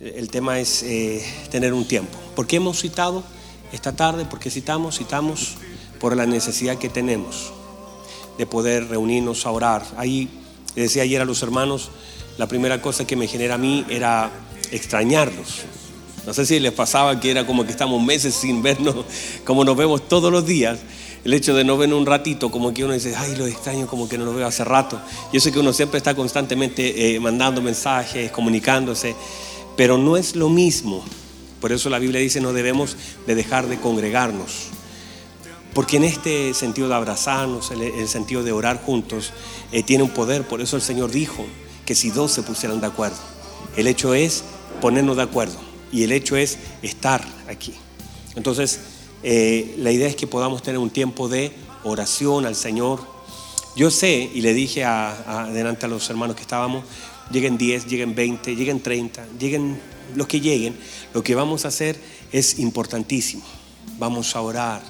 El tema es eh, tener un tiempo. ¿Por qué hemos citado esta tarde? Porque citamos, citamos por la necesidad que tenemos de poder reunirnos a orar. Ahí le decía ayer a los hermanos, la primera cosa que me genera a mí era extrañarlos. No sé si les pasaba que era como que estamos meses sin vernos, como nos vemos todos los días. El hecho de no vernos un ratito, como que uno dice, ay, lo extraño, como que no lo veo hace rato. Yo sé que uno siempre está constantemente eh, mandando mensajes, comunicándose, pero no es lo mismo. Por eso la Biblia dice, no debemos de dejar de congregarnos. Porque en este sentido de abrazarnos, el, el sentido de orar juntos, eh, tiene un poder. Por eso el Señor dijo que si dos se pusieran de acuerdo, el hecho es ponernos de acuerdo y el hecho es estar aquí. Entonces, eh, la idea es que podamos tener un tiempo de oración al Señor. Yo sé, y le dije adelante a los hermanos que estábamos, lleguen 10, lleguen 20, lleguen 30, lleguen los que lleguen, lo que vamos a hacer es importantísimo. Vamos a orar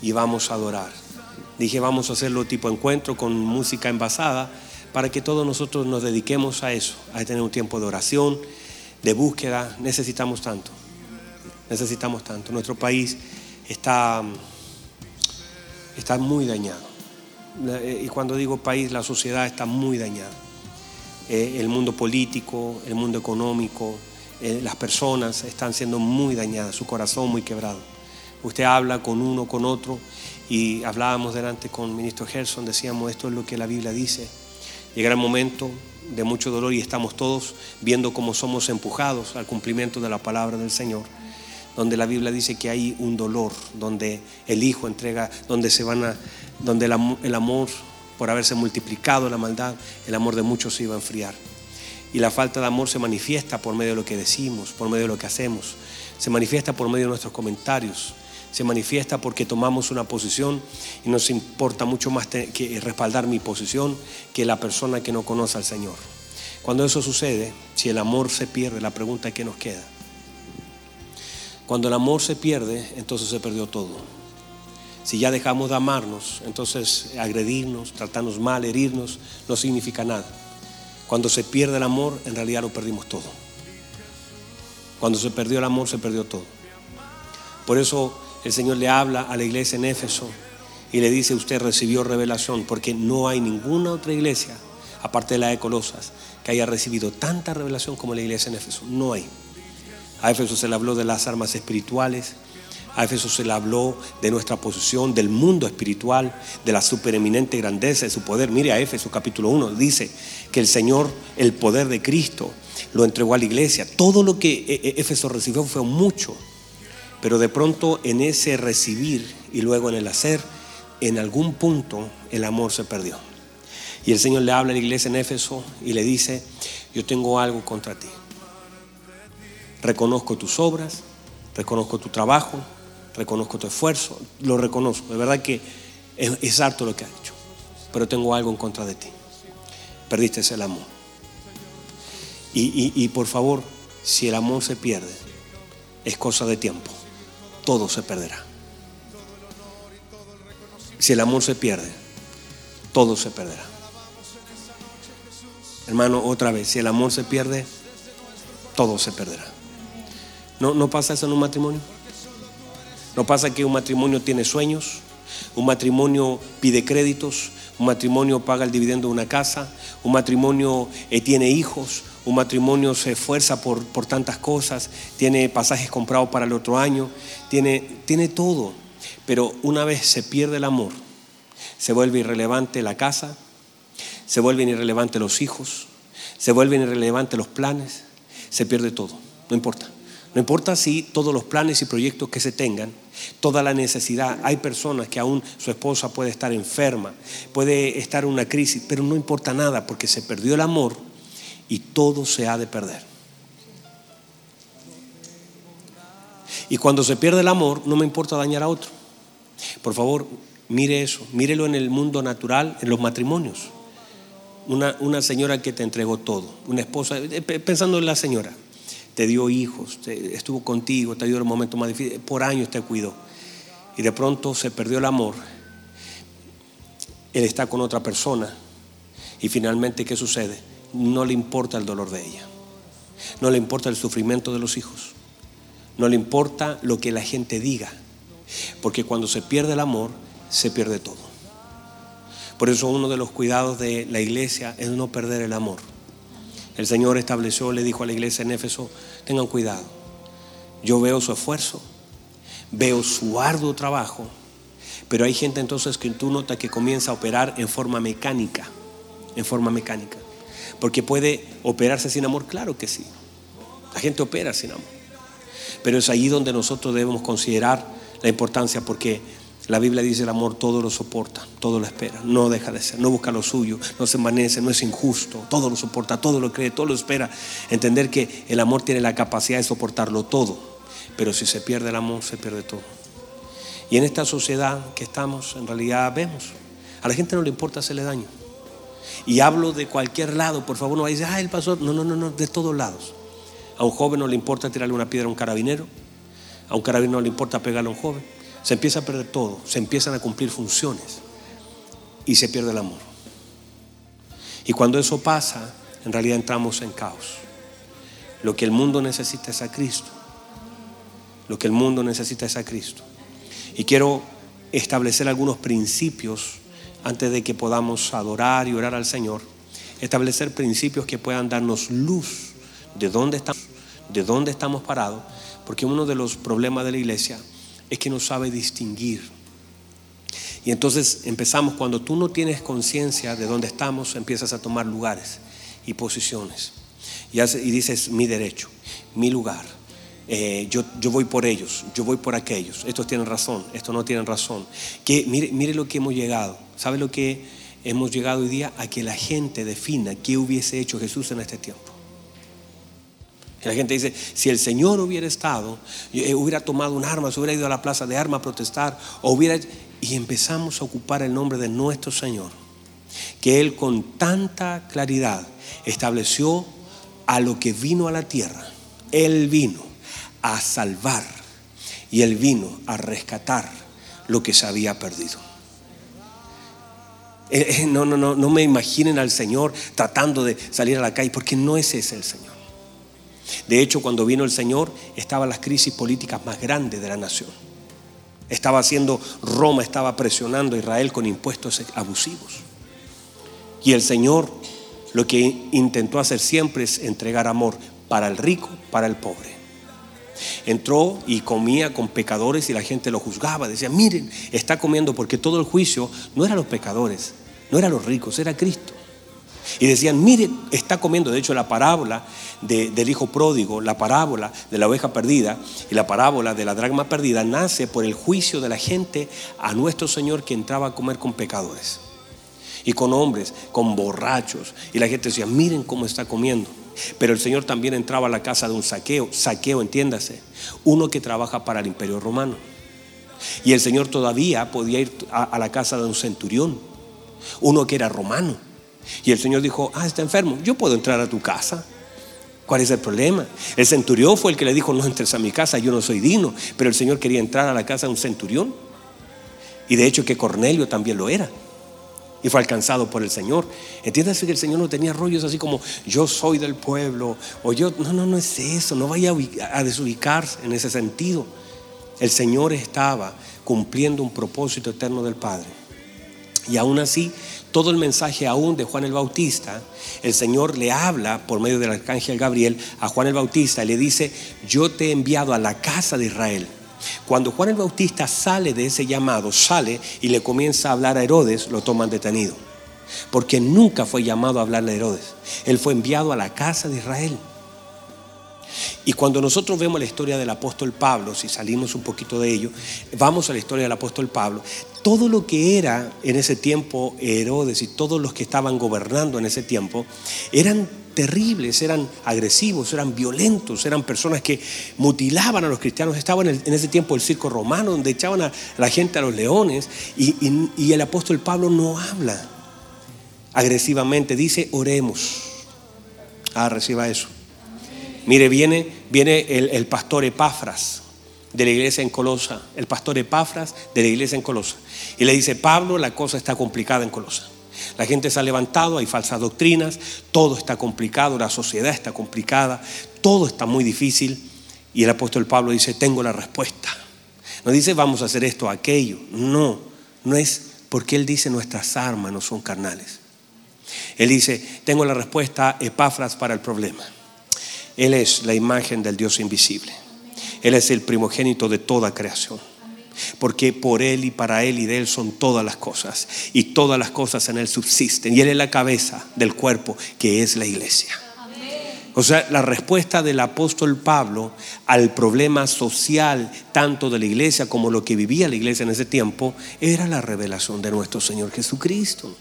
y vamos a adorar. Dije, vamos a hacerlo tipo encuentro con música envasada para que todos nosotros nos dediquemos a eso, a tener un tiempo de oración, de búsqueda. Necesitamos tanto, necesitamos tanto. Nuestro país está, está muy dañado. Eh, y cuando digo país, la sociedad está muy dañada. Eh, el mundo político, el mundo económico, eh, las personas están siendo muy dañadas, su corazón muy quebrado. Usted habla con uno, con otro, y hablábamos delante con el ministro Gerson, decíamos, esto es lo que la Biblia dice. Llegará el momento de mucho dolor y estamos todos viendo cómo somos empujados al cumplimiento de la palabra del Señor donde la Biblia dice que hay un dolor, donde el Hijo entrega, donde se van a, donde el, amor, por haberse multiplicado la maldad, el amor de muchos se iba a enfriar. Y la falta de amor se manifiesta por medio de lo que decimos, por medio de lo que hacemos, se manifiesta por medio de nuestros comentarios, se manifiesta porque tomamos una posición y nos importa mucho más que respaldar mi posición que la persona que no conoce al Señor. Cuando eso sucede, si el amor se pierde, la pregunta es qué nos queda. Cuando el amor se pierde, entonces se perdió todo. Si ya dejamos de amarnos, entonces agredirnos, tratarnos mal, herirnos, no significa nada. Cuando se pierde el amor, en realidad lo perdimos todo. Cuando se perdió el amor, se perdió todo. Por eso el Señor le habla a la iglesia en Éfeso y le dice, usted recibió revelación, porque no hay ninguna otra iglesia, aparte de la de Colosas, que haya recibido tanta revelación como la iglesia en Éfeso. No hay. A Éfeso se le habló de las armas espirituales. A Éfeso se le habló de nuestra posición, del mundo espiritual, de la supereminente grandeza de su poder. Mire a Éfeso capítulo 1, dice que el Señor, el poder de Cristo, lo entregó a la iglesia. Todo lo que e-, e-, Éfeso recibió fue mucho. Pero de pronto en ese recibir y luego en el hacer, en algún punto el amor se perdió. Y el Señor le habla a la iglesia en Éfeso y le dice, yo tengo algo contra ti reconozco tus obras, reconozco tu trabajo, reconozco tu esfuerzo, lo reconozco. De verdad que es, harto lo que has hecho, pero tengo algo en contra de ti. Perdiste el amor. Y, y por favor, si el amor se pierde, es cosa de tiempo. Todo se perderá. Si el amor se pierde, todo se perderá. Hermano, otra vez, si el amor se pierde, todo se perderá. ¿No, pasa eso en un matrimonio? ¿No pasa que un matrimonio tiene sueños? Un matrimonio pide créditos, un matrimonio paga el dividendo de una casa, un matrimonio eh, tiene hijos, un matrimonio se esfuerza por, por, tantas cosas, tiene pasajes comprados para el otro año, tiene, tiene todo. Pero una vez se pierde el amor, se vuelve irrelevante la casa, se vuelven irrelevantes los hijos, se vuelven irrelevantes los planes, se pierde todo, no importa. No importa si todos los planes y proyectos que se tengan, toda la necesidad, hay personas que aún su esposa puede estar enferma, puede estar en una crisis, pero no importa nada porque se perdió el amor y todo se ha de perder. Y cuando se pierde el amor, no me importa dañar a otro. Por favor, mire eso, mírelo en el mundo natural, en los matrimonios. Una, una señora que te entregó todo, una esposa, eh, pensando en la señora, te dio hijos, estuvo contigo, te dio el momento más difícil, por años te cuidó. Y de pronto se perdió el amor. Él está con otra persona. Y finalmente, ¿qué sucede? No le importa el dolor de ella. No le importa el sufrimiento de los hijos. No le importa lo que la gente diga. Porque cuando se pierde el amor, se pierde todo. Por eso uno de los cuidados de la iglesia es no perder el amor. El Señor estableció, le dijo a la iglesia en Éfeso, tengan cuidado. Yo veo su esfuerzo, veo su arduo trabajo, pero hay gente entonces que tú notas que comienza a operar en forma mecánica, en forma mecánica. Porque puede operarse sin amor, claro que sí. La gente opera sin amor. Pero es ahí donde nosotros debemos considerar la importancia porque la Biblia dice el amor todo lo soporta, todo lo espera, no deja de ser, no busca lo suyo, no se envanece, no es injusto, todo lo soporta, todo lo cree, todo lo espera. Entender que el amor tiene la capacidad de soportarlo todo, pero si se pierde el amor, se pierde todo. Y en esta sociedad que estamos, en realidad vemos, a la gente no le importa hacerle daño. Y hablo de cualquier lado, por favor, no vayas a decir, ah, el pastor, no, no, no, no, de todos lados. A un joven no le importa tirarle una piedra a un carabinero, a un carabinero no le importa pegarle a un joven se empieza a perder todo, se empiezan a cumplir funciones y se pierde el amor. Y cuando eso pasa, en realidad entramos en caos. Lo que el mundo necesita es a Cristo. Lo que el mundo necesita es a Cristo. Y quiero establecer algunos principios antes de que podamos adorar y orar al Señor. Establecer principios que puedan darnos luz de dónde estamos, de dónde estamos parados, porque uno de los problemas de la iglesia es que no sabe distinguir. Y entonces empezamos, cuando tú no tienes conciencia de dónde estamos, empiezas a tomar lugares y posiciones. Y, dices, mi derecho, mi lugar. Eh, yo, yo, voy por ellos, yo voy por aquellos. Estos tienen razón, estos no tienen razón. Que, mire, mire lo que hemos llegado. ¿Sabe lo que hemos llegado hoy día? A que la gente defina qué hubiese hecho Jesús en este tiempo. Y la gente dice, si el Señor hubiera estado, eh, hubiera tomado un arma, se hubiera ido a la plaza de armas a protestar, o hubiera... Y empezamos a ocupar el nombre de nuestro Señor, que Él con tanta claridad estableció a lo que vino a la tierra. Él vino a salvar y Él vino a rescatar lo que se había perdido. Eh, eh, no, no, no, no me imaginen al Señor tratando de salir a la calle, porque no es ese el Señor. De hecho, cuando vino el Señor, estaban las crisis políticas más grandes de la nación. Estaba haciendo, Roma estaba presionando a Israel con impuestos abusivos. Y el Señor lo que intentó hacer siempre es entregar amor para el rico, para el pobre. Entró y comía con pecadores y la gente lo juzgaba. Decía, miren, está comiendo porque todo el juicio no era los pecadores, no eran los ricos, era Cristo. Y decían, miren, está comiendo. De hecho, la parábola del hijo pródigo, la parábola de la oveja perdida y la parábola de la dragma perdida nace por el juicio de la gente a nuestro Señor que entraba a comer con pecadores y con hombres, con borrachos. Y la gente decía, miren cómo está comiendo. Pero el Señor también entraba a la casa de un saqueo, saqueo, entiéndase, uno que trabaja para el imperio romano. Y el Señor todavía podía ir a la casa de un centurión, uno que era romano y el Señor dijo, ah, está enfermo, yo puedo entrar a tu casa. ¿Cuál es el problema? El centurión fue el que le dijo, no entres a mi casa, yo no soy digno. Pero el Señor quería entrar a la casa de un centurión. Y de hecho que Cornelio también lo era. Y fue alcanzado por el Señor. Entiéndase que el Señor no tenía rollos así como yo soy del pueblo. O yo, no, no, no es eso. No vaya a desubicarse en ese sentido. El Señor estaba cumpliendo un propósito eterno del Padre. Y aún así todo el mensaje aún de Juan el Bautista, el Señor le habla por medio del arcángel Gabriel a Juan el Bautista y le dice, yo te he enviado a la casa de Israel. Cuando Juan el Bautista sale de ese llamado, sale y le comienza a hablar a Herodes, lo toman detenido. Porque nunca fue llamado a hablarle a Herodes. Él fue enviado a la casa de Israel. Y cuando nosotros vemos la historia del apóstol Pablo, si salimos un poquito de ello, vamos a la historia del apóstol Pablo, todo lo que era en ese tiempo Herodes y todos los que estaban gobernando en ese tiempo eran terribles, eran agresivos, eran violentos, eran personas que mutilaban a los cristianos. Estaban en, ese tiempo el circo romano, donde echaban a la gente a los leones, y, y el apóstol Pablo no habla agresivamente, dice oremos. Ah, reciba eso. Mire, viene, viene el, pastor Epafras de la iglesia en Colosa, el pastor Epafras de la iglesia en Colosa. Y le dice, Pablo, la cosa está complicada en Colosa. La gente se ha levantado, hay falsas doctrinas, todo está complicado, la sociedad está complicada, todo está muy difícil y el apóstol Pablo dice, tengo la respuesta. No dice, vamos a hacer esto aquello. No, no es porque él dice, nuestras armas no son carnales. Él dice, tengo la respuesta, Epafras, para el problema. Él es la imagen del Dios invisible. Él es el primogénito de toda creación. Porque por Él y para Él y de Él son todas las cosas. Y todas las cosas en Él subsisten. Y Él es la cabeza del cuerpo que es la iglesia. O sea, la respuesta del apóstol Pablo al problema social, tanto de la iglesia como lo que vivía la iglesia en ese tiempo, era la revelación de nuestro Señor Jesucristo.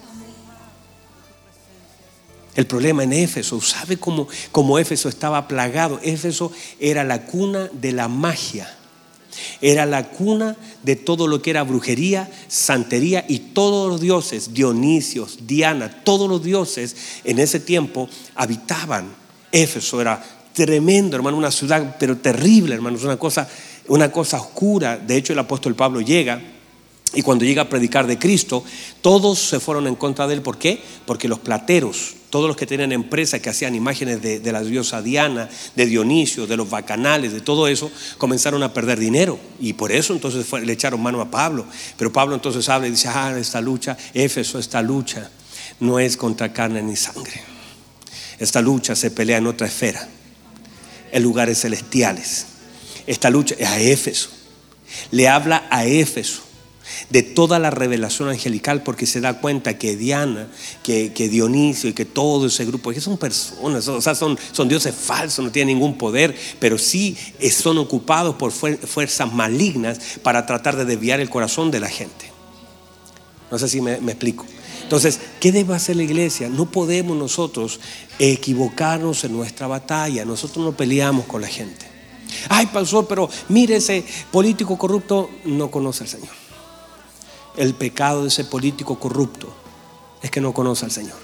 El problema en Éfeso, ¿sabe cómo, cómo Éfeso estaba plagado? Éfeso era la cuna de la magia. Era la cuna de todo lo que era brujería, santería y todos los dioses, Dionisios, Diana, todos los dioses en ese tiempo habitaban. Éfeso era tremendo, hermano, una ciudad, pero terrible, hermano, una cosa, una cosa oscura. De hecho, el apóstol Pablo llega y cuando llega a predicar de Cristo, todos se fueron en contra de él. ¿Por qué? Porque los plateros, todos los que tenían empresas que hacían imágenes de, la diosa Diana, de Dionisio, de los bacanales, de todo eso, comenzaron a perder dinero. Y por eso entonces le echaron mano a Pablo. Pero Pablo entonces habla y dice, ah, esta lucha, Éfeso, esta lucha no es contra carne ni sangre. Esta lucha se pelea en otra esfera, en lugares celestiales. Esta lucha es a Éfeso. Le habla a Éfeso de toda la revelación angelical porque se da cuenta que Diana, que, Dionisio y que todo ese grupo, que son personas, o sea, son, dioses falsos, no tienen ningún poder, pero sí son ocupados por fuerzas malignas para tratar de desviar el corazón de la gente. No sé si me, me explico. Entonces, ¿qué debe hacer la iglesia? No podemos nosotros equivocarnos en nuestra batalla. Nosotros no peleamos con la gente. Ay, pastor, pero mire ese político corrupto no conoce al Señor el pecado de ese político corrupto es que no conoce al Señor.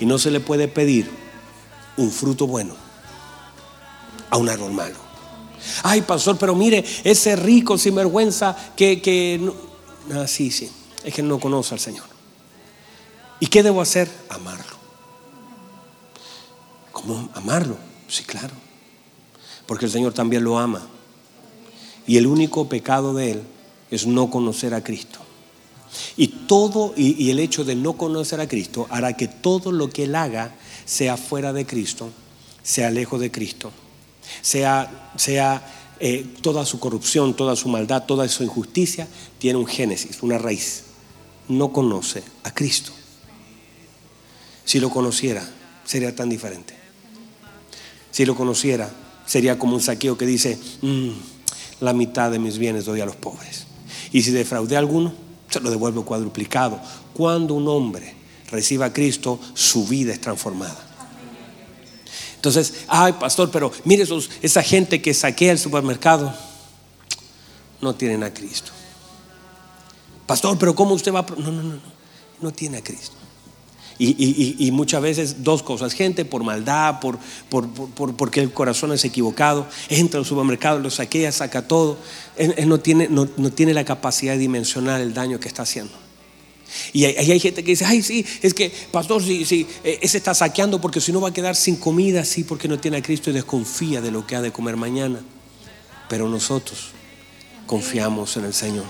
Y no se le puede pedir un fruto bueno a un árbol malo. Ay, pastor, pero mire, ese rico sinvergüenza que, que no. Ah, sí, sí, es que no conoce al Señor. ¿Y qué debo hacer? Amarlo. ¿Cómo amarlo? Sí, claro. Porque el Señor también lo ama. Y el único pecado de Él es no conocer a Cristo. Y todo, y, el hecho de no conocer a Cristo hará que todo lo que él haga sea fuera de Cristo, sea lejos de Cristo, sea, sea eh, toda su corrupción, toda su maldad, toda su injusticia, tiene un génesis, una raíz. No conoce a Cristo. Si lo conociera, sería tan diferente. Si lo conociera, sería como un saqueo que dice, mm, la mitad de mis bienes doy a los pobres. Y si defraudé a alguno, se lo devuelve cuadruplicado. Cuando un hombre reciba a Cristo, su vida es transformada. Entonces, ay pastor, pero mire esa gente que saquea el supermercado, no tienen a Cristo. Pastor, pero ¿cómo usted va a... No, no, no, no, no tiene a Cristo. Y, muchas veces dos cosas. Gente por maldad, por, porque el corazón es equivocado, entra al supermercado, lo saquea, saca todo. Él, no, tiene, no, tiene la capacidad de dimensionar el daño que está haciendo. Y hay, hay gente que dice, ay, sí, es que, pastor, sí, sí, eh, ese está saqueando porque si no va a quedar sin comida, sí, porque no tiene a Cristo y desconfía de lo que ha de comer mañana. Pero nosotros confiamos en el Señor.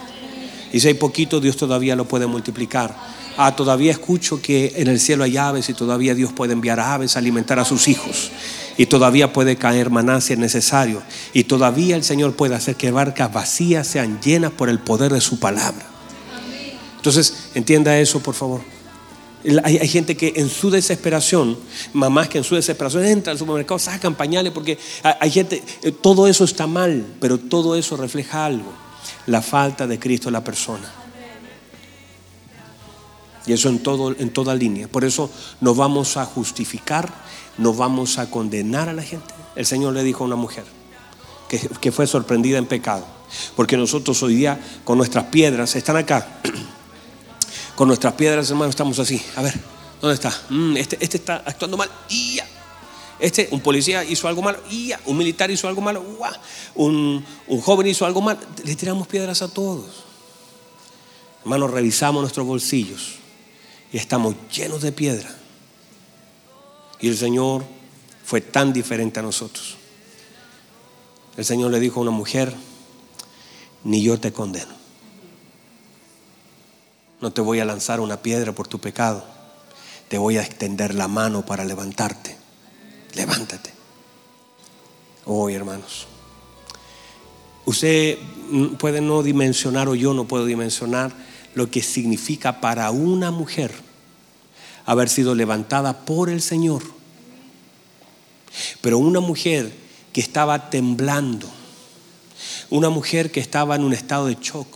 Y si hay poquito, Dios todavía lo puede multiplicar. Ah, todavía escucho que en el cielo hay aves y todavía Dios puede enviar aves a alimentar a sus hijos. Y todavía puede caer maná si es necesario. Y todavía el Señor puede hacer que barcas vacías sean llenas por el poder de su palabra. Entonces, entienda eso, por favor. Hay, gente que en su desesperación, mamás que en su desesperación entran al supermercado, sacan pañales porque hay gente, eh, todo eso está mal, pero todo eso refleja algo, la falta de Cristo en la persona. Y eso en, todo, en toda línea. Por eso no vamos a justificar, no vamos a condenar a la gente. El Señor le dijo a una mujer que, fue sorprendida en pecado. Porque nosotros hoy día con nuestras piedras, están acá, con nuestras piedras hermano estamos así. A ver, ¿dónde está? Mm, este, este, está actuando mal. Este, un policía hizo algo malo. Un militar hizo algo malo. Un, un joven hizo algo malo. Le tiramos piedras a todos. Hermanos, revisamos nuestros bolsillos y estamos llenos de piedra. Y el Señor fue tan diferente a nosotros. el Señor le dijo a una mujer, ni yo te condeno. No te voy a lanzar una piedra por tu pecado. Te voy a extender la mano para levantarte. Levántate. Hoy, hermanos. Usted puede no dimensionar o yo no puedo dimensionar lo que significa para una mujer haber sido levantada por el Señor. Pero una mujer que estaba temblando, una mujer que estaba en un estado de shock,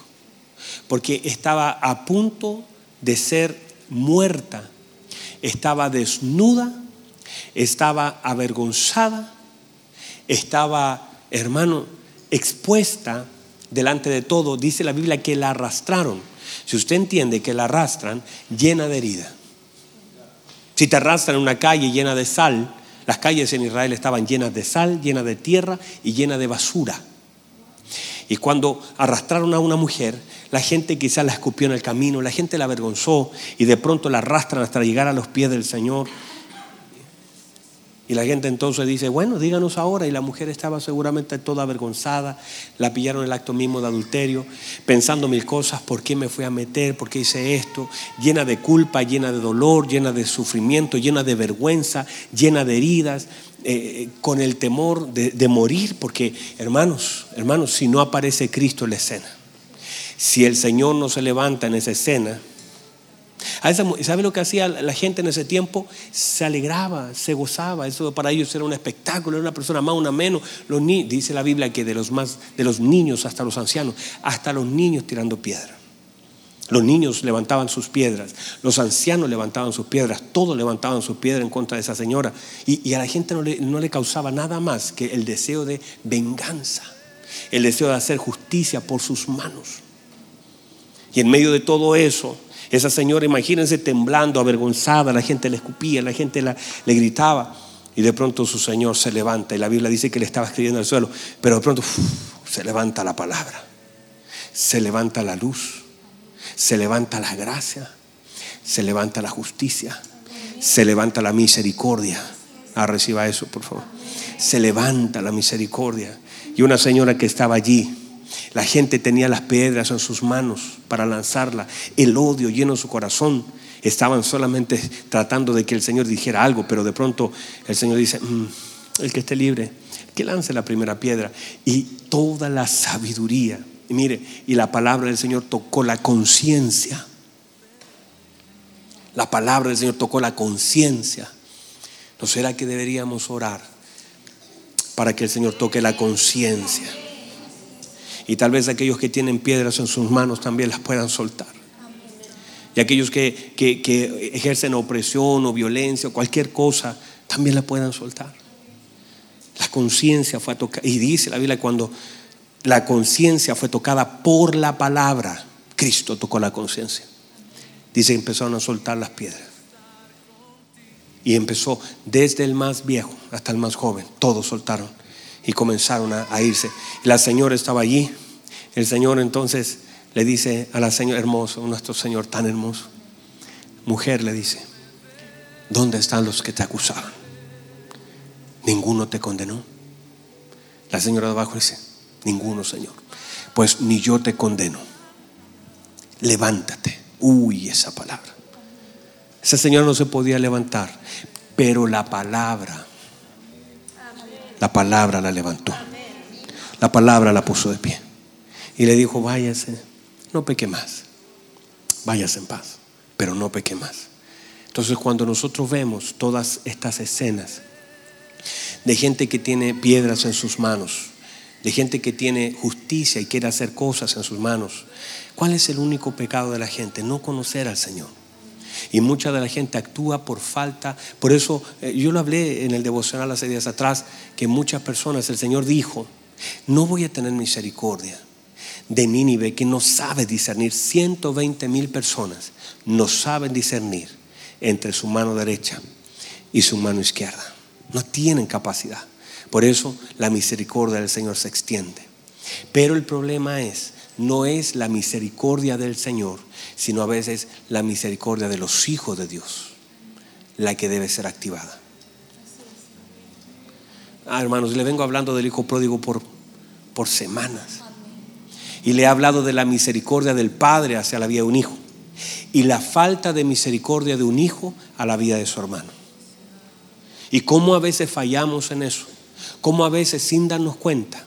porque estaba a punto de ser muerta, estaba desnuda, estaba avergonzada, estaba, hermano, expuesta delante de todo. Dice la Biblia que la arrastraron. Si usted entiende que la arrastran, llena de herida. Si te arrastran en una calle llena de sal, las calles en Israel estaban llenas de sal, llenas de tierra y llenas de basura. Y cuando arrastraron a una mujer, la gente quizás la escupió en el camino, la gente la avergonzó y de pronto la arrastran hasta llegar a los pies del Señor. Y la gente entonces dice, bueno, díganos ahora. Y la mujer estaba seguramente toda avergonzada, la pillaron el acto mismo de adulterio, pensando mil cosas, ¿por qué me fui a meter? ¿Por qué hice esto? Llena de culpa, llena de dolor, llena de sufrimiento, llena de vergüenza, llena de heridas, eh, con el temor de morir, porque hermanos, hermanos, si no aparece Cristo en la escena, si el Señor no se levanta en esa escena, ¿Sabe lo que hacía la gente en ese tiempo? Se alegraba, se gozaba. Eso para ellos era un espectáculo, era una persona más, una menos. Los dice la Biblia que de los, más, de los niños hasta los ancianos, hasta los niños tirando piedra. Los niños levantaban sus piedras, los ancianos levantaban sus piedras, todos levantaban sus piedras en contra de esa señora. Y, a la gente no le, no le causaba nada más que el deseo de venganza, el deseo de hacer justicia por sus manos. Y en medio de todo eso, esa señora, imagínense temblando, avergonzada, la gente le escupía, la gente le gritaba. Y de pronto su Señor se levanta y la Biblia dice que le estaba escribiendo al suelo, pero de pronto se levanta la palabra, se levanta la luz, se levanta la gracia, se levanta la justicia, se levanta la misericordia. Ah, reciba eso, por favor. Se levanta la misericordia. Y una señora que estaba allí, la gente tenía las piedras en sus manos para lanzarla. El odio lleno su corazón. Estaban solamente tratando de que el Señor dijera algo, pero de pronto el Señor dice, mm, el que esté libre, que lance la primera piedra. Y toda la sabiduría, y mire, y la palabra del Señor tocó la conciencia. La palabra del Señor tocó la conciencia. ¿No será que deberíamos orar para que el Señor toque la conciencia? Y tal vez aquellos que tienen piedras en sus manos también las puedan soltar. Y aquellos que, ejercen opresión o violencia o cualquier cosa, también la puedan soltar. La conciencia fue tocada. Y dice la Biblia cuando la conciencia fue tocada por la palabra, Cristo tocó la conciencia. Dice que empezaron a soltar las piedras. Y empezó desde el más viejo hasta el más joven. Todos soltaron y comenzaron a, irse. La señora estaba allí. El Señor entonces le dice a la señora hermoso, nuestro Señor tan hermoso, mujer le dice, ¿dónde están los que te acusaban? Ninguno te condenó. La señora de abajo dice, ninguno, Señor. Pues ni yo te condeno. Levántate. Uy, esa palabra. Ese señor no se podía levantar, pero la palabra la palabra la levantó. La palabra la puso de pie. Y le dijo, váyase, no peque más. Váyase en paz, pero no peque más. Entonces cuando nosotros vemos todas estas escenas de gente que tiene piedras en sus manos, de gente que tiene justicia y quiere hacer cosas en sus manos, ¿cuál es el único pecado de la gente? No conocer al Señor. Y mucha de la gente actúa por falta. Por eso eh, yo lo hablé en el devocional hace días atrás, que muchas personas, el Señor dijo, no voy a tener misericordia de Nínive que no sabe discernir. 120 mil personas no saben discernir entre su mano derecha y su mano izquierda. No tienen capacidad. Por eso la misericordia del Señor se extiende. Pero el problema es, no es la misericordia del Señor, sino a veces la misericordia de los hijos de Dios, la que debe ser activada. Ah, hermanos, le vengo hablando del hijo pródigo por por semanas. Y le he hablado de la misericordia del Padre hacia la vida de un hijo y la falta de misericordia de un hijo a la vida de su hermano. Y cómo a veces fallamos en eso, cómo a veces sin darnos cuenta,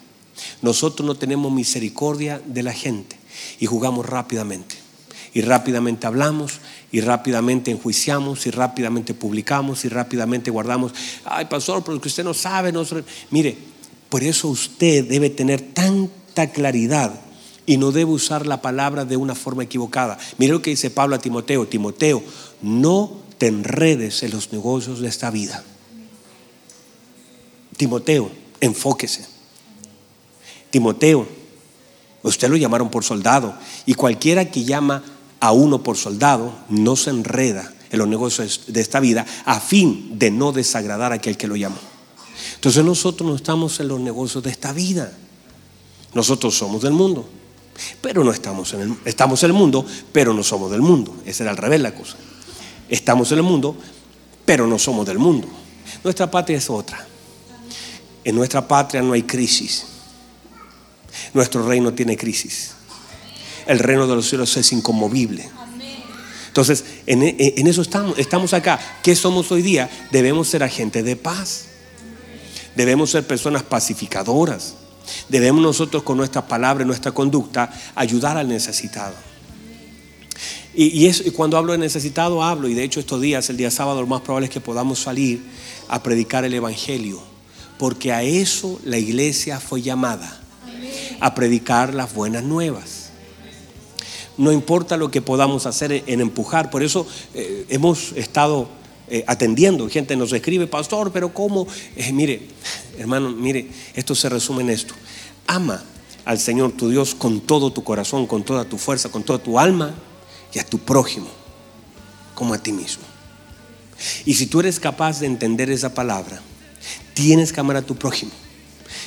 nosotros no tenemos misericordia de la gente y jugamos rápidamente. Y rápidamente hablamos, y rápidamente enjuiciamos, y rápidamente publicamos, y rápidamente guardamos. Ay, pastor, porque usted no sabe. No... Mire, por eso usted debe tener tanta claridad y no debe usar la palabra de una forma equivocada. Mire lo que dice Pablo a Timoteo. Timoteo, no te enredes en los negocios de esta vida. Timoteo, enfóquese. Timoteo, usted lo llamaron por soldado y cualquiera que llama a uno por soldado no se enreda en los negocios de esta vida a fin de no desagradar a aquel que lo llamó. Entonces nosotros no estamos en los negocios de esta vida. Nosotros somos del mundo, pero no estamos en el estamos en el mundo, pero no somos del mundo. Esa era al revés la cosa. Estamos en el mundo, pero no somos del mundo. Nuestra patria es otra. En nuestra patria no hay crisis. Nuestro reino tiene crisis. El reino de los cielos es inconmovible. Entonces, en, eso estamos, estamos acá. ¿Qué somos hoy día? Debemos ser agentes de paz. Debemos ser personas pacificadoras. Debemos nosotros con nuestras palabras, nuestra conducta, ayudar al necesitado. Y, y, cuando hablo de necesitado, hablo, y de hecho estos días, el día sábado, lo más probable es que podamos salir a predicar el Evangelio, porque a eso la iglesia fue llamada, a predicar las buenas nuevas. No importa lo que podamos hacer en empujar, por eso eh, hemos estado eh, atendiendo. Gente nos escribe, pastor, pero ¿cómo? Eh, mire, hermano, mire, esto se resume en esto. Ama al Señor tu Dios con todo tu corazón, con toda tu fuerza, con toda tu alma y a tu prójimo como a ti mismo. Y si tú eres capaz de entender esa palabra, tienes que amar a tu prójimo.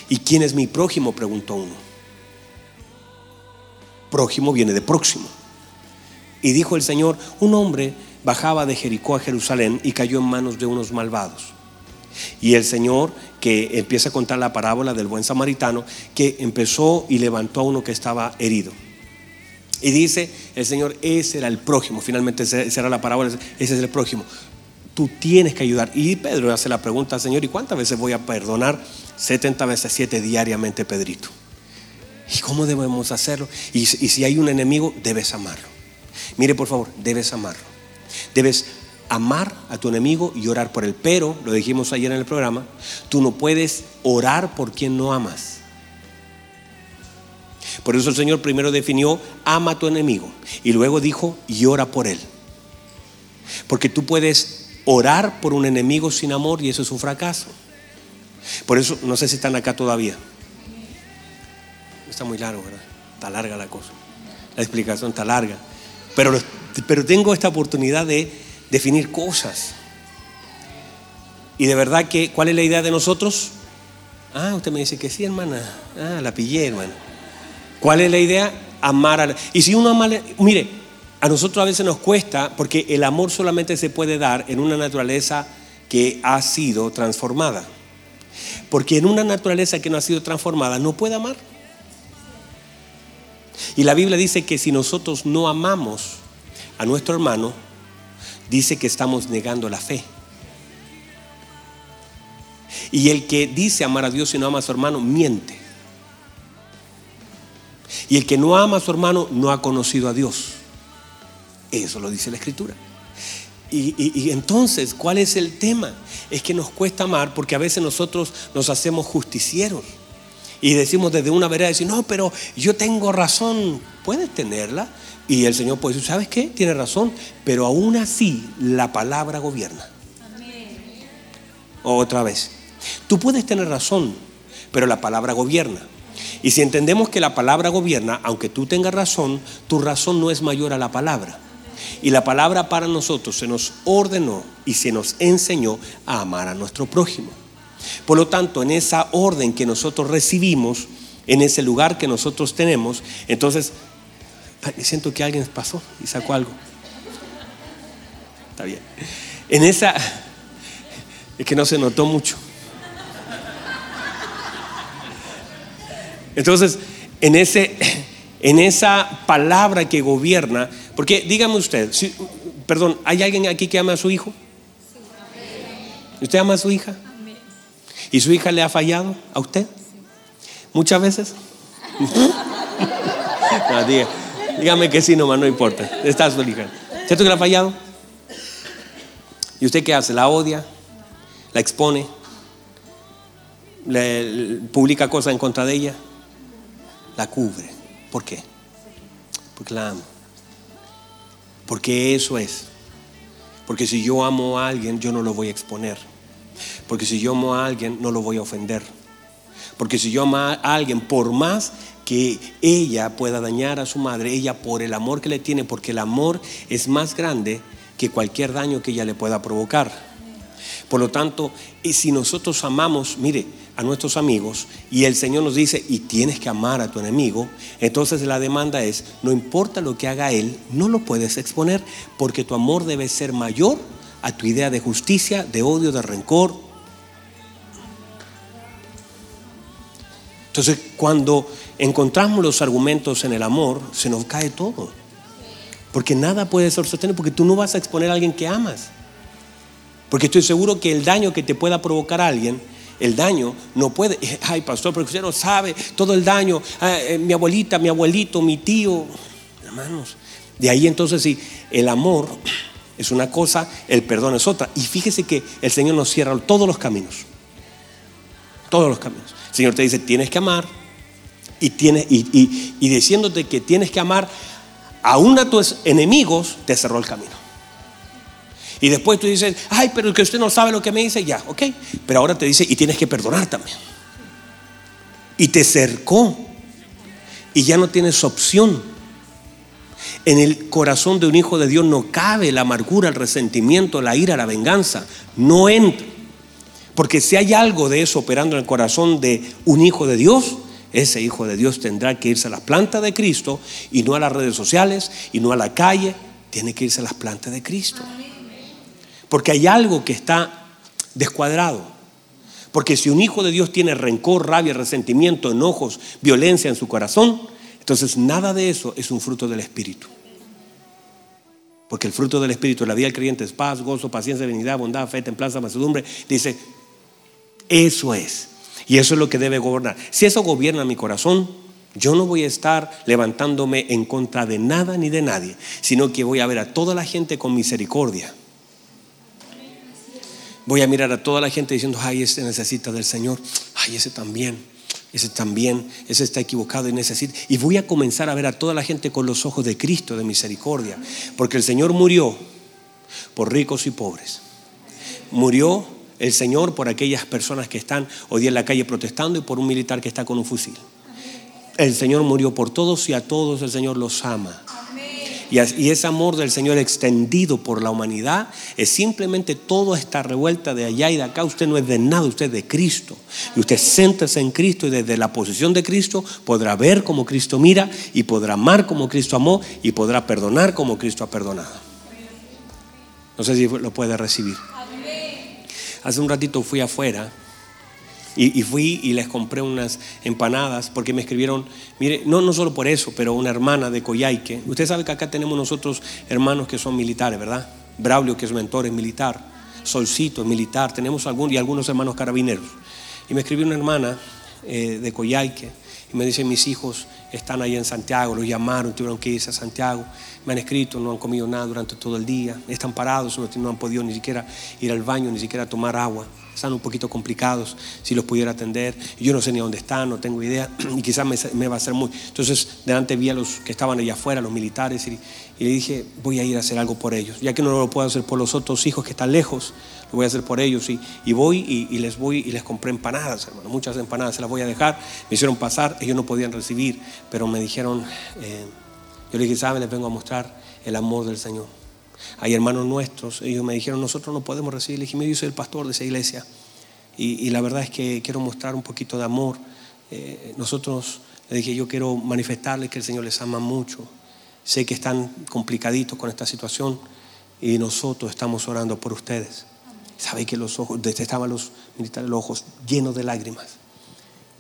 ¿Y quién es mi prójimo? Preguntó uno. Prójimo viene de próximo. Y dijo el Señor, un hombre bajaba de Jericó a Jerusalén y cayó en manos de unos malvados. Y el Señor, que empieza a contar la parábola del buen samaritano, que empezó y levantó a uno que estaba herido. Y dice el Señor, ese era el prójimo. Finalmente esa era la parábola, ese es el prójimo. Tú tienes que ayudar. Y Pedro hace la pregunta al Señor, ¿y cuántas veces voy a perdonar? 70 veces 7 diariamente, Pedrito. ¿Y cómo debemos hacerlo? Y, si hay un enemigo, debes amarlo. Mire, por favor, debes amarlo. Debes amar a tu enemigo y orar por él. Pero, lo dijimos ayer en el programa, tú no puedes orar por quien no amas. Por eso el Señor primero definió, ama a tu enemigo. Y luego dijo, y ora por él. Porque tú puedes orar por un enemigo sin amor y eso es un fracaso. Por eso, no sé si están acá todavía. Está muy largo, ¿verdad? Está larga la cosa. La explicación está larga. Pero, pero tengo esta oportunidad de definir cosas. Y de verdad que, ¿cuál es la idea de nosotros? Ah, usted me dice que sí, hermana. Ah, la pillé, hermano. ¿Cuál es la idea? Amar a la... Y si uno ama, mire, a nosotros a veces nos cuesta porque el amor solamente se puede dar en una naturaleza que ha sido transformada. Porque en una naturaleza que no ha sido transformada no puede amar. Y la Biblia dice que si nosotros no amamos a nuestro hermano, dice que estamos negando la fe. Y el que dice amar a Dios y no ama a su hermano, miente. Y el que no ama a su hermano no ha conocido a Dios. Eso lo dice la Escritura. Y, entonces, ¿cuál es el tema? Es que nos cuesta amar porque a veces nosotros nos hacemos justicieros. Y decimos desde una vereda, decir, no, pero yo tengo razón. Puedes tenerla, y el Señor puede decir, ¿sabes qué? Tiene razón, pero aún así la palabra gobierna. Otra vez, tú puedes tener razón, pero la palabra gobierna. Y si entendemos que la palabra gobierna, aunque tú tengas razón, tu razón no es mayor a la palabra. Y la palabra para nosotros se nos ordenó y se nos enseñó a amar a nuestro prójimo. Por lo tanto, en esa orden que nosotros recibimos, en ese lugar que nosotros tenemos, entonces siento que alguien pasó y sacó algo. Está bien. En esa, es que no se notó mucho. Entonces, en, ese, en esa palabra que gobierna, porque dígame usted, si, perdón, ¿hay alguien aquí que ama a su hijo? ¿Usted ama a su hija? ¿Y su hija le ha fallado a usted? ¿Muchas veces? dígame que sí, nomás, no importa. Está su hija. ¿Cierto que le ha fallado? ¿Y usted qué hace? ¿La odia? ¿La expone? ¿Le publica cosas en contra de ella? La cubre. ¿Por qué? Porque la amo. Porque eso es. Porque si yo amo a alguien, yo no lo voy a exponer. Porque si yo amo a alguien, no lo voy a ofender. Porque si yo amo a alguien, por más que ella pueda dañar a su madre, ella por el amor que le tiene, porque el amor es más grande que cualquier daño que ella le pueda provocar. Por lo tanto, si nosotros amamos, mire, a nuestros amigos y el Señor nos dice, y tienes que amar a tu enemigo, entonces la demanda es, no importa lo que haga él, no lo puedes exponer porque tu amor debe ser mayor a tu idea de justicia, de odio, de rencor. Entonces, cuando encontramos los argumentos en el amor, se nos cae todo. Porque nada puede ser sostenido, porque tú no vas a exponer a alguien que amas. Porque estoy seguro que el daño que te pueda provocar a alguien, el daño no puede, ay pastor, porque usted no sabe todo el daño, ah, eh, mi abuelita, mi abuelito, mi tío, hermanos. De ahí entonces sí, el amor es una cosa, el perdón es otra. Y fíjese que el Señor nos cierra todos los caminos. Todos los caminos. El Señor te dice, tienes que amar. Y, tienes, y, y diciéndote que tienes que amar, aún a tus enemigos, te cerró el camino. Y después tú dices, ay, pero que usted no sabe lo que me dice, ya, ok. Pero ahora te dice, y tienes que perdonar también. Y te cercó. Y ya no tienes opción. En el corazón de un hijo de Dios no cabe la amargura, el resentimiento, la ira, la venganza. No entra. Porque si hay algo de eso operando en el corazón de un hijo de Dios, ese hijo de Dios tendrá que irse a las plantas de Cristo y no a las redes sociales y no a la calle. Tiene que irse a las plantas de Cristo. Porque hay algo que está descuadrado. Porque si un hijo de Dios tiene rencor, rabia, resentimiento, enojos, violencia en su corazón, entonces nada de eso es un fruto del Espíritu. Porque el fruto del Espíritu, la vida del creyente es paz, gozo, paciencia, benignidad, bondad, fe, templanza, mansedumbre. Dice, eso es. Y eso es lo que debe gobernar. Si eso gobierna mi corazón, yo no voy a estar levantándome en contra de nada ni de nadie, sino que voy a ver a toda la gente con misericordia voy a mirar a toda la gente diciendo, ay, ese necesita del Señor, ay, ese también, ese también, ese está equivocado y necesita. Y voy a comenzar a ver a toda la gente con los ojos de Cristo, de misericordia, porque el Señor murió por ricos y pobres. Murió el Señor por aquellas personas que están hoy día en la calle protestando y por un militar que está con un fusil. El Señor murió por todos y a todos el Señor los ama. Y, ese amor del Señor extendido por la humanidad es simplemente todo esta revuelta de allá y de acá. Usted no es de nada, usted es de Cristo. Y usted siéntese en Cristo y desde la posición de Cristo podrá ver como Cristo mira y podrá amar como Cristo amó y podrá perdonar como Cristo ha perdonado. No sé si lo puede recibir. Hace un ratito fui afuera y, fui y les compré unas empanadas porque me escribieron, mire, no, no solo por eso, pero una hermana de Coyhaique. Usted sabe que acá tenemos nosotros hermanos que son militares, ¿verdad? Braulio, que es mentor, es militar. Solcito es militar. Tenemos algún, y algunos hermanos carabineros. Y me escribió una hermana eh, de Coyhaique y me dice, mis hijos están ahí en Santiago, los llamaron, tuvieron que irse a Santiago. Me han escrito, no han comido nada durante todo el día. Están parados, no han podido ni siquiera ir al baño, ni siquiera tomar agua están un poquito complicados, si los pudiera atender. Yo no sé ni dónde están, no tengo idea, y quizás me, va a ser muy... Entonces, delante vi a los que estaban allá afuera, los militares, y, le dije, voy a ir a hacer algo por ellos. Ya que no lo puedo hacer por los otros hijos que están lejos, lo voy a hacer por ellos. Y, voy y, les voy y les compré empanadas, hermano, muchas empanadas, se las voy a dejar. Me hicieron pasar, ellos no podían recibir, pero me dijeron, eh, yo les dije, saben, les vengo a mostrar el amor del Señor. Hay hermanos nuestros, ellos me dijeron, nosotros no podemos recibir. Le dije, yo soy el pastor de esa iglesia. Y, la verdad es que quiero mostrar un poquito de amor. Eh, nosotros, le dije, yo quiero manifestarles que el Señor les ama mucho. Sé que están complicaditos con esta situación y nosotros estamos orando por ustedes. Sabe que los ojos, estaban los militares, los ojos llenos de lágrimas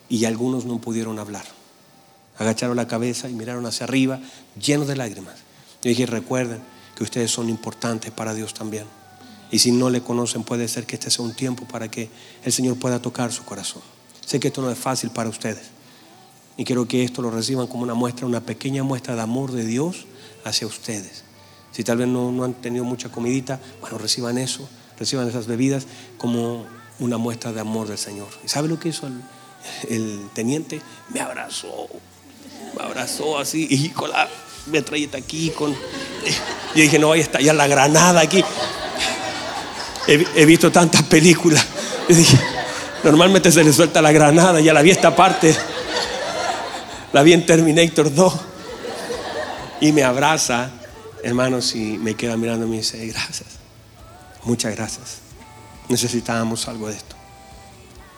y algunos no pudieron hablar. Agacharon la cabeza y miraron hacia arriba, llenos de lágrimas. Yo dije, recuerden que ustedes son importantes para Dios también. Y si no le conocen, puede ser que este sea un tiempo para que el Señor pueda tocar su corazón. Sé que esto no es fácil para ustedes. Y quiero que esto lo reciban como una muestra, una pequeña muestra de amor de Dios hacia ustedes. Si tal vez no, han tenido mucha comidita, bueno, reciban eso, reciban esas bebidas como una muestra de amor del Señor. ¿Y sabe lo que hizo el, el teniente? Me abrazó, me abrazó así y con la metralleta aquí, con... Yo dije, no, ahí está ya la granada aquí. He, visto tantas películas. dije, normalmente se le suelta la granada, ya la vi esta parte. La vi en Terminator 2. Y me abraza, hermanos, y me queda mirando y me dice, gracias. Muchas gracias. Necesitábamos algo de esto.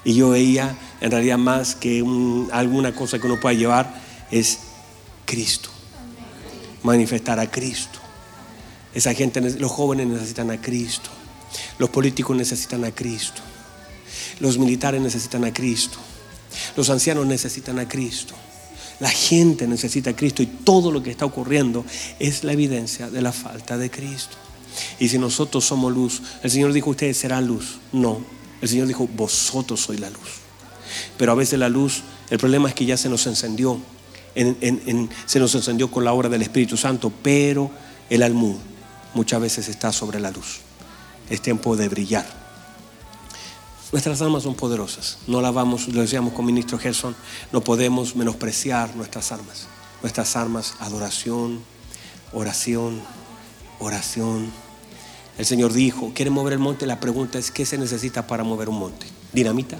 Y yo veía, en realidad, más que alguna cosa que uno pueda llevar, es Cristo. Manifestar a Cristo. Esa gente, los jóvenes necesitan a Cristo. Los políticos necesitan a Cristo. Los militares necesitan a Cristo. Los ancianos necesitan a Cristo. La gente necesita a Cristo y todo lo que está ocurriendo es la evidencia de la falta de Cristo. Y si nosotros somos luz, el Señor dijo, ustedes serán luz. No, el Señor dijo, vosotros sois la luz. Pero a veces la luz, el problema es que ya se nos encendió. Se nos encendió con la obra del Espíritu Santo, pero el almud muchas veces está sobre la luz. Es tiempo de brillar. Nuestras armas son poderosas. No la vamos, lo decíamos con ministro Gerson, no podemos menospreciar nuestras armas. Nuestras armas, adoración, oración, oración. El Señor dijo, ¿quiere mover el monte? La pregunta es, ¿qué se necesita para mover un monte? ¿Dinamita?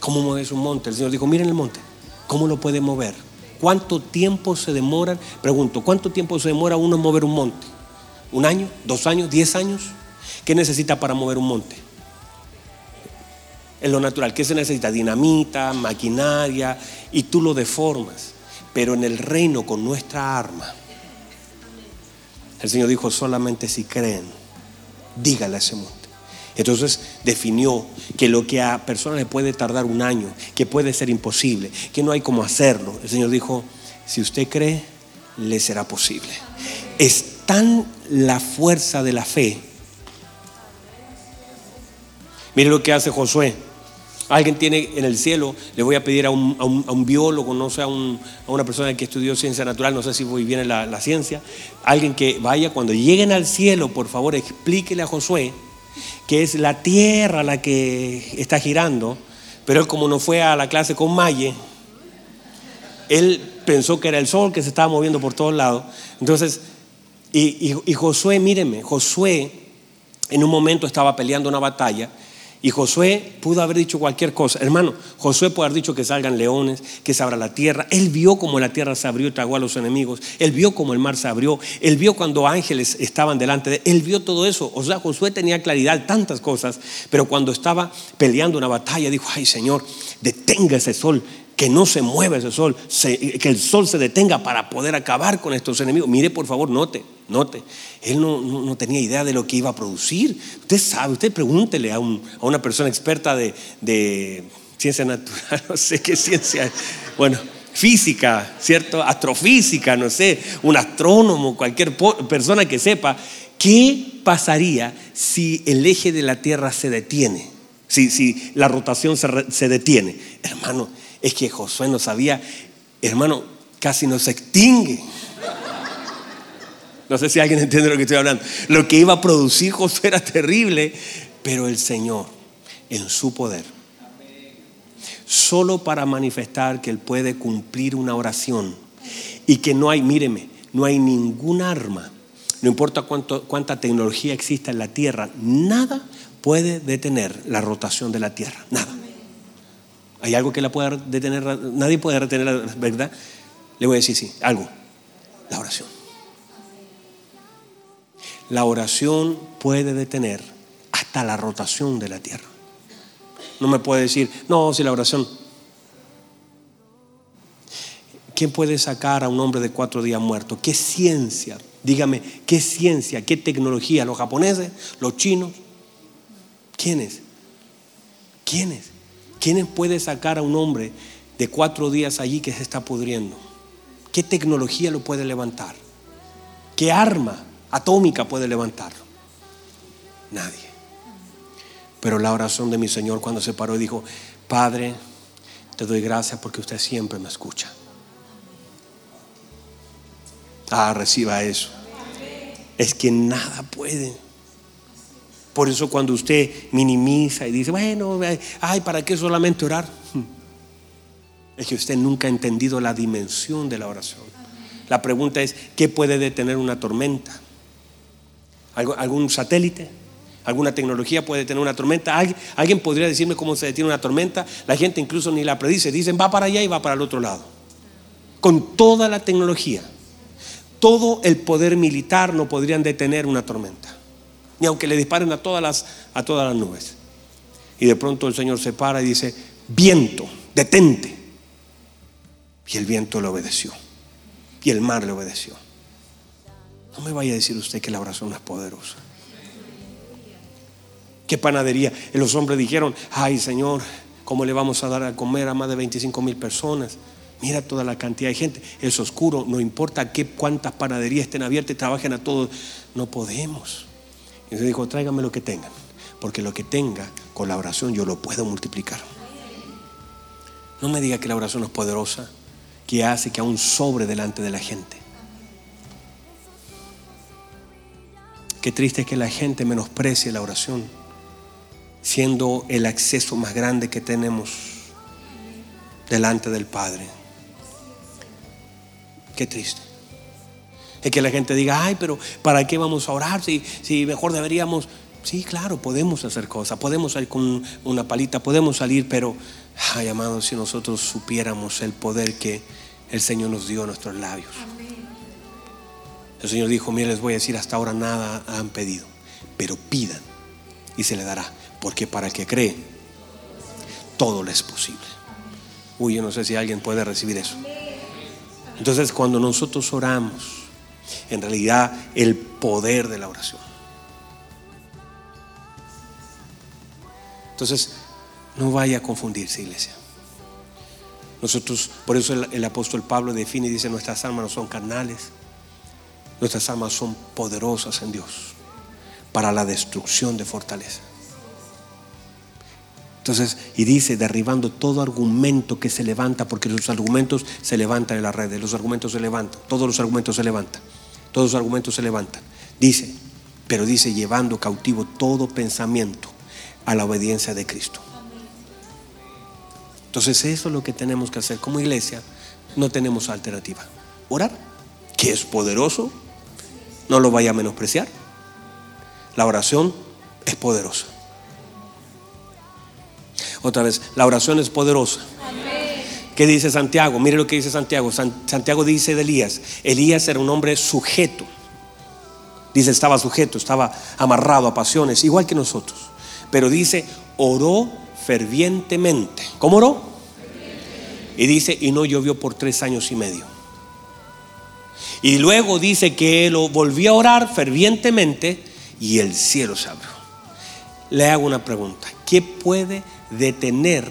¿Cómo mueves un monte? El Señor dijo, miren el monte, ¿cómo lo puede mover? ¿Cuánto tiempo se demora? Pregunto, ¿cuánto tiempo se demora uno en mover un monte? ¿Un año? ¿Dos años? ¿Diez años? ¿Qué necesita para mover un monte? En lo natural, ¿qué se necesita? Dinamita, maquinaria, y tú lo deformas. Pero en el reino con nuestra arma, el Señor dijo, solamente si creen, dígale a ese monte. Entonces definió que lo que a personas le puede tardar un año, que puede ser imposible, que no hay cómo hacerlo. El Señor dijo, si usted cree, le será posible. Es tan la fuerza de la fe. Mire lo que hace Josué. Alguien tiene en el cielo, le voy a pedir a un, biólogo, no sé, a, una persona que estudió ciencia natural, no sé si muy bien la, la ciencia, alguien que vaya, cuando lleguen al cielo, por favor, explíquele a Josué que es la tierra la que está girando, pero él como no fue a la clase con Maye, él pensó que era el sol que se estaba moviendo por todos lados. Entonces, y, y, Josué, míreme, Josué en un momento estaba peleando una batalla y Josué pudo haber dicho cualquier cosa. Hermano, Josué pudo haber dicho que salgan leones, que se abra la tierra. Él vio como la tierra se abrió y tragó a los enemigos. Él vio como el mar se abrió. Él vio cuando ángeles estaban delante de él. Él vio todo eso. O sea, Josué tenía claridad, tantas cosas. Pero cuando estaba peleando una batalla, dijo, ay Señor, detenga ese sol que no se mueva ese sol, que el sol se detenga para poder acabar con estos enemigos. Mire, por favor, note, note. Él no, tenía idea de lo que iba a producir. Usted sabe, usted pregúntele a, una persona experta de, ciencia natural, no sé qué ciencia, bueno, física, ¿cierto? Astrofísica, no sé, un astrónomo, cualquier persona que sepa, ¿qué pasaría si el eje de la Tierra se detiene? Si, la rotación se, se detiene. Hermano, es que Josué no sabía, hermano, casi no se extingue. No sé si alguien entiende lo que estoy hablando. Lo que iba a producir Josué era terrible, pero el Señor, en su poder, solo para manifestar que Él puede cumplir una oración y que no hay, míreme, no hay ningún arma, no importa cuánto, cuánta tecnología exista en la tierra, nada puede detener la rotación de la tierra, nada. ¿Hay algo que la pueda detener? Nadie puede retener la verdad. Le voy a decir sí, algo. La oración. La oración puede detener hasta la rotación de la tierra. No me puede decir, no, si la oración. ¿Quién puede sacar a un hombre de cuatro días muerto? ¿Qué ciencia? Dígame, ¿qué ciencia? ¿Qué tecnología? ¿Los japoneses? ¿Los chinos? ¿Quiénes? ¿Quiénes? ¿Quién puede sacar a un hombre de cuatro días allí que se está pudriendo? ¿Qué tecnología lo puede levantar? ¿Qué arma atómica puede levantarlo? Nadie. Pero la oración de mi Señor cuando se paró dijo, Padre, te doy gracias porque usted siempre me escucha. Ah, reciba eso. Es que nada puede. Por eso cuando usted minimiza y dice, bueno, ay, ¿para qué solamente orar? Es que usted nunca ha entendido la dimensión de la oración. La pregunta es, ¿qué puede detener una tormenta? ¿Algún satélite? ¿Alguna tecnología puede detener una tormenta? ¿Alguien podría decirme cómo se detiene una tormenta? La gente incluso ni la predice. Dicen, va para allá y va para el otro lado. Con toda la tecnología, todo el poder militar no podrían detener una tormenta. Ni aunque le disparen a todas las, a todas las nubes. Y de pronto el Señor se para y dice, viento, detente. Y el viento le obedeció. Y el mar le obedeció. No me vaya a decir usted que la oración es poderosa. ¿Qué panadería? Y los hombres dijeron, ay Señor, ¿cómo le vamos a dar a comer a más de 25 mil personas? Mira toda la cantidad de gente. Es oscuro, no importa qué, cuántas panaderías estén abiertas, trabajen a todos. No podemos. Se dijo, tráigame lo que tengan, porque lo que tenga con la oración yo lo puedo multiplicar. No me diga que la oración es poderosa que hace que aún sobre delante de la gente. Qué triste es que la gente menosprecie la oración, siendo el acceso más grande que tenemos delante del Padre. Qué triste. Es que la gente diga, ay, pero ¿para qué vamos a orar? Si, si mejor deberíamos... Sí, claro, podemos hacer cosas, podemos salir con una palita, podemos salir, pero, ay, amados, si nosotros supiéramos el poder que el Señor nos dio a nuestros labios. El Señor dijo, mire, les voy a decir, hasta ahora nada han pedido, pero pidan y se le dará, porque para el que cree, todo le es posible. Uy, yo no sé si alguien puede recibir eso. Entonces, cuando nosotros oramos, en realidad el poder de la oración. Entonces, no vaya a confundirse, iglesia. Nosotros, por eso el, apóstol Pablo define y dice, nuestras almas no son carnales, nuestras almas son poderosas en Dios para la destrucción de fortaleza. Entonces, y dice, derribando todo argumento que se levanta, porque los argumentos se levantan en las redes, los argumentos se levantan, todos los argumentos se levantan, todos los argumentos se levantan. Dice, pero dice, llevando cautivo todo pensamiento a la obediencia de Cristo. Entonces eso es lo que tenemos que hacer como iglesia. No tenemos alternativa. Orar, que es poderoso, no lo vaya a menospreciar. La oración es poderosa. Otra vez, la oración es poderosa. ¿Qué dice Santiago? Mire lo que dice Santiago. Santiago dice de Elías. Elías era un hombre sujeto. Dice, estaba sujeto, estaba amarrado a pasiones, igual que nosotros. Pero dice, oró fervientemente. ¿Cómo oró? Y dice, y no llovió por tres años y medio. Y luego dice que él volvió a orar fervientemente y el cielo se abrió. Le hago una pregunta. ¿Qué puede detener?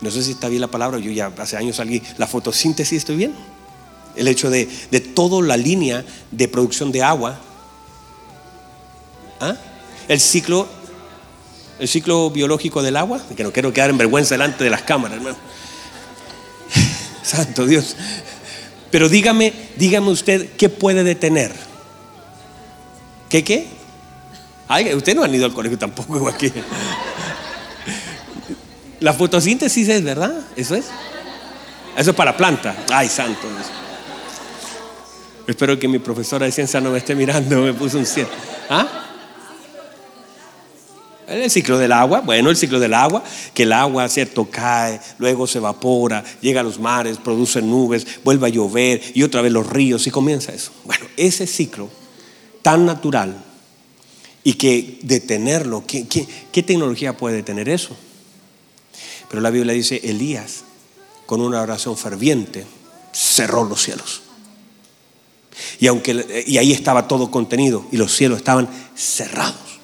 No sé si está bien la palabra, yo ya hace años salí. La fotosíntesis, ¿estoy bien? El hecho de, de toda la línea de producción de agua. ¿Ah? El ciclo el ciclo biológico del agua, que no quiero quedar en vergüenza delante de las cámaras, hermano. Santo Dios. Pero dígame, dígame usted, ¿qué puede detener? ¿Qué qué? Ay, usted no ha ido al colegio tampoco, igual que. La fotosíntesis es, ¿verdad? Eso es. Eso es para planta. Ay, santo. Espero que mi profesora de ciencia no me esté mirando, me puso un cielo. ¿Ah? El ciclo del agua, bueno, el ciclo del agua, que el agua, ¿cierto? Cae, luego se evapora, llega a los mares, produce nubes, vuelve a llover y otra vez los ríos y comienza eso. Bueno, ese ciclo tan natural y que detenerlo, ¿qué, qué tecnología puede detener eso? Pero la Biblia dice, Elías, con una oración ferviente, cerró los cielos. Y, aunque, y ahí estaba todo contenido y los cielos estaban cerrados.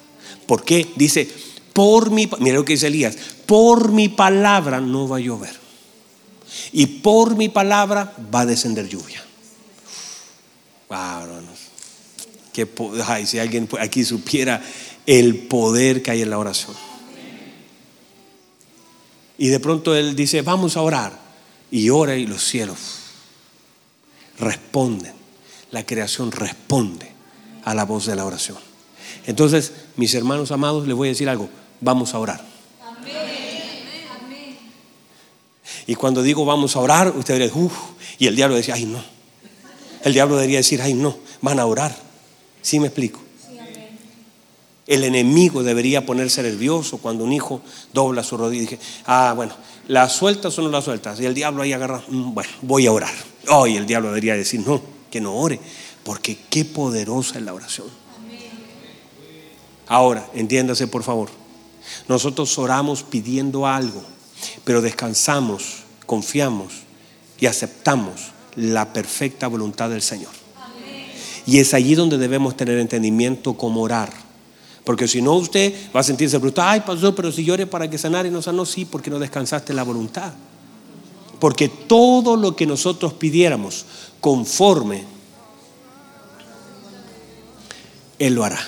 ¿Por qué? Dice, por mi, mira lo que dice Elías, por mi palabra no va a llover. Y por mi palabra va a descender lluvia. Wow. Que, ay, si alguien aquí supiera el poder que hay en la oración. Y de pronto él dice, vamos a orar. Y ora y los cielos responden. La creación responde a la voz de la oración. Entonces, mis hermanos amados, les voy a decir algo. Vamos a orar. Y cuando digo vamos a orar, usted diría, uff, y el diablo decía, ay no. El diablo debería decir, ay no, van a orar. ¿Sí me explico? El enemigo debería ponerse nervioso cuando un hijo dobla su rodilla. Y dije, ah, bueno, ¿las sueltas o no las sueltas? Y el diablo ahí agarra, mm, bueno, voy a orar. Hoy el diablo debería decir, no, que no ore, porque qué poderosa es la oración. Ahora, entiéndase por favor, nosotros oramos pidiendo algo, pero descansamos, confiamos y aceptamos la perfecta voluntad del Señor. Y es allí donde debemos tener entendimiento como orar. Porque si no, usted va a sentirse brutal. Ay, pasó, pero si llore para que sanare y no sanó, sí, porque no descansaste la voluntad. Porque todo lo que nosotros pidiéramos conforme, Él lo hará.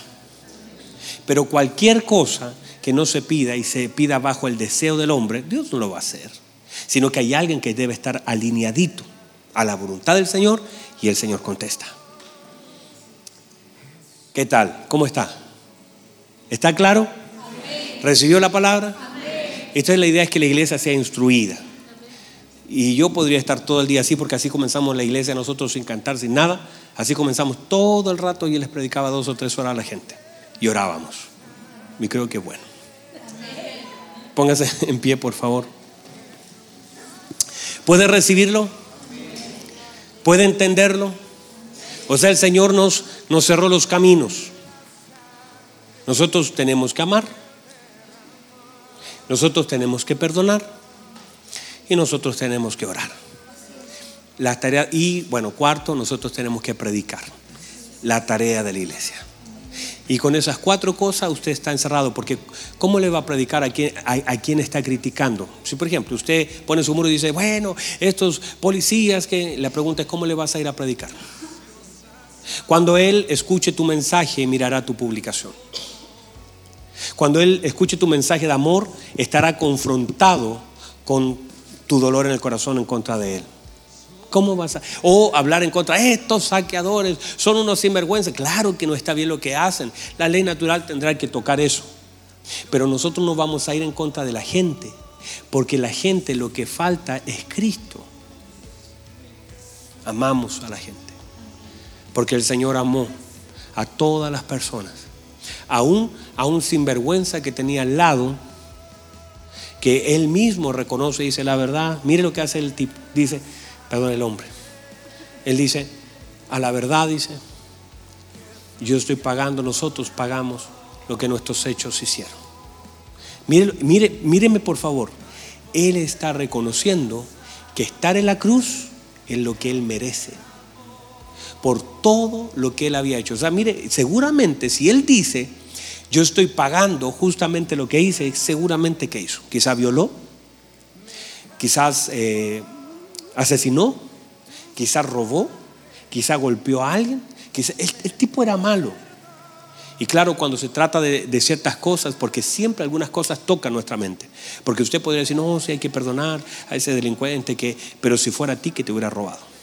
Pero cualquier cosa que no se pida y se pida bajo el deseo del hombre, Dios no lo va a hacer. Sino que hay alguien que debe estar alineadito a la voluntad del Señor y el Señor contesta. ¿Qué tal? ¿Cómo está? ¿Está claro? ¿Recibió la palabra? Entonces la idea es que la iglesia sea instruida. Y yo podría estar todo el día así porque así comenzamos la iglesia nosotros sin cantar, sin nada. Así comenzamos todo el rato y él les predicaba dos o tres horas a la gente. Y orábamos. Y creo que bueno. Póngase en pie, por favor. ¿Puede recibirlo? ¿Puede entenderlo? O sea, el Señor nos, nos cerró los caminos. Nosotros tenemos que amar. Nosotros tenemos que perdonar y nosotros tenemos que orar. La tarea, y bueno, cuarto, nosotros tenemos que predicar. La tarea de la iglesia. Y con esas cuatro cosas usted está encerrado, porque ¿cómo le va a predicar a quien, a, quien está criticando? Si por ejemplo usted pone su muro y dice, bueno, estos policías que la pregunta es, ¿cómo le vas a ir a predicar? Cuando él escuche tu mensaje, mirará tu publicación. Cuando él escuche tu mensaje de amor, estará confrontado con tu dolor en el corazón en contra de Él. ¿Cómo vas a.? O hablar en contra, estos saqueadores son unos sinvergüenzas. Claro que no está bien lo que hacen. La ley natural tendrá que tocar eso. Pero nosotros no vamos a ir en contra de la gente, porque la gente lo que falta es Cristo. Amamos a la gente, porque el Señor amó a todas las personas, aún a un sinvergüenza que tenía al lado que él mismo reconoce y dice la verdad. Mire lo que hace el tipo, dice, perdón, el hombre. Él dice, a la verdad dice, yo estoy pagando, nosotros pagamos lo que nuestros hechos hicieron. Mire, mire, míreme por favor, él está reconociendo que estar en la cruz es lo que él merece por todo lo que él había hecho. O sea, mire, seguramente si él dice, yo estoy pagando justamente lo que hice, seguramente que hizo. Quizás violó, quizás eh, asesinó, quizás robó, quizás golpeó a alguien. Quizás, el, tipo era malo. Y claro, cuando se trata de, de, ciertas cosas, porque siempre algunas cosas tocan nuestra mente. Porque usted podría decir, no, si hay que perdonar a ese delincuente, que, pero si fuera a ti que te hubiera robado.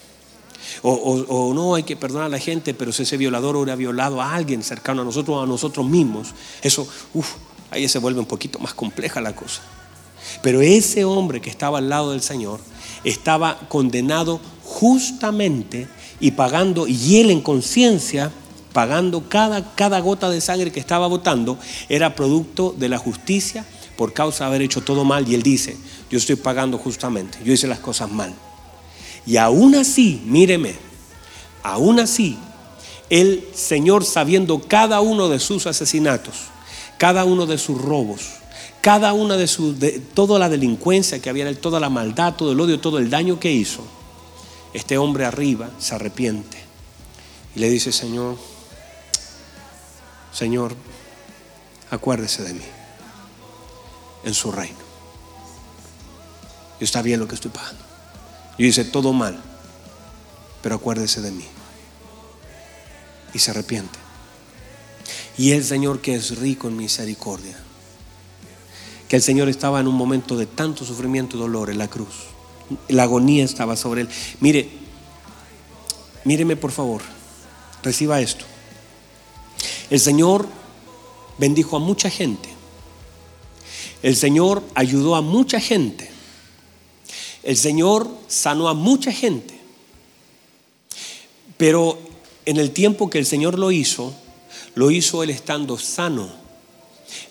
O, no hay que perdonar a la gente, pero si ese violador hubiera violado a alguien cercano a nosotros o a nosotros mismos, eso, uff, ahí se vuelve un poquito más compleja la cosa. Pero ese hombre que estaba al lado del Señor estaba condenado justamente y pagando, y él en conciencia, pagando cada, cada gota de sangre que estaba botando, era producto de la justicia por causa de haber hecho todo mal. Y él dice, yo estoy pagando justamente, yo hice las cosas mal. Y aún así, míreme, aún así, el Señor sabiendo cada uno de sus asesinatos, cada uno de sus robos, cada una de sus, toda la delincuencia que había toda la maldad, todo el odio, todo el daño que hizo, este hombre arriba se arrepiente y le dice, Señor, Señor, acuérdese de mí en su reino. Y está bien lo que estoy pagando. Yo hice todo mal, pero acuérdese de mí. Y se arrepiente. Y el Señor que es rico en misericordia, que el Señor estaba en un momento de tanto sufrimiento y dolor en la cruz. La agonía estaba sobre él. Mire, míreme por favor, reciba esto. El Señor bendijo a mucha gente. El Señor ayudó a mucha gente. El Señor sanó a mucha gente. Pero en el tiempo que el Señor lo hizo, lo hizo él estando sano,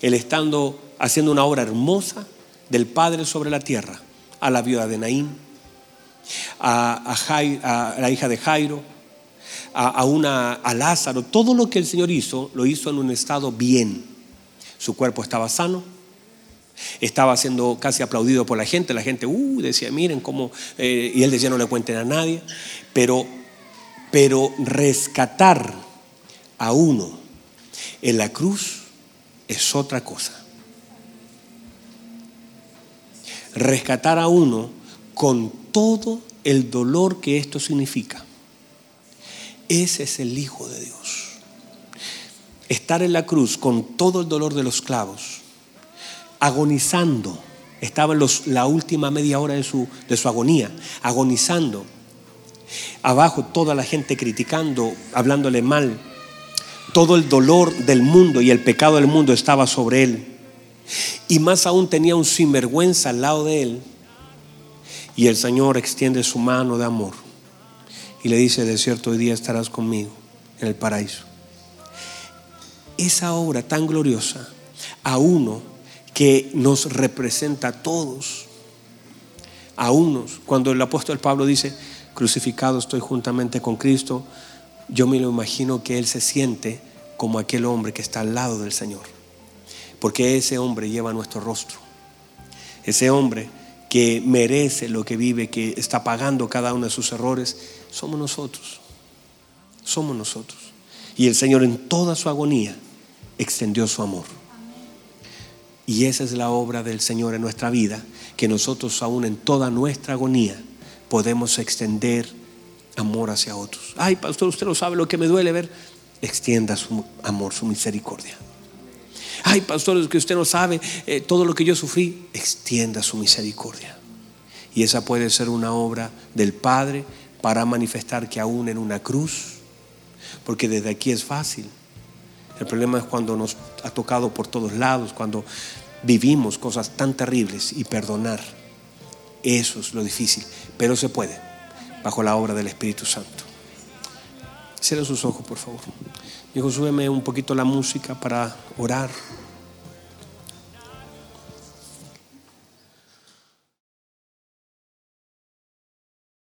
él estando haciendo una obra hermosa del Padre sobre la tierra, a la viuda de Naín, a, la hija de Jairo, a, una, a Lázaro, todo lo que el Señor hizo, lo hizo en un estado bien. Su cuerpo estaba sano, estaba siendo casi aplaudido por la gente, la gente uh, decía, miren cómo, eh", y él decía, no le cuenten a nadie, pero, pero rescatar a uno en la cruz es otra cosa. Rescatar a uno con todo el dolor que esto significa. Ese es el Hijo de Dios. Estar en la cruz con todo el dolor de los clavos, agonizando. Estaba en los, la última media hora de su, de su agonía, agonizando. Abajo toda la gente criticando, hablándole mal. Todo el dolor del mundo y el pecado del mundo estaba sobre él. Y más aún tenía un sinvergüenza al lado de él. Y el Señor extiende su mano de amor y le dice, de cierto, hoy día estarás conmigo en el paraíso. Esa obra tan gloriosa a uno que nos representa a todos, a unos, cuando el apóstol Pablo dice, crucificado estoy juntamente con Cristo, yo me lo imagino que él se siente como aquel hombre que está al lado del Señor, porque ese hombre lleva nuestro rostro, ese hombre que merece lo que vive, que está pagando cada uno de sus errores, somos nosotros. Somos nosotros. Y el Señor en toda su agonía extendió su amor. Y esa es la obra del Señor en nuestra vida, que nosotros aún en toda nuestra agonía podemos extender amor hacia otros. Ay, pastor, usted no sabe lo que me duele ver. Extienda su amor, su misericordia. Ay, pastor, es que usted no sabe eh, todo lo que yo sufrí. Extienda su misericordia. Y esa puede ser una obra del Padre para manifestar que aún en una cruz, porque desde aquí es fácil. El problema es cuando nos ha tocado por todos lados, cuando vivimos cosas tan terribles y perdonar. Eso es lo difícil, pero se puede bajo la obra del Espíritu Santo. Cierren sus ojos, por favor. Hijo, súbeme un poquito la música para orar.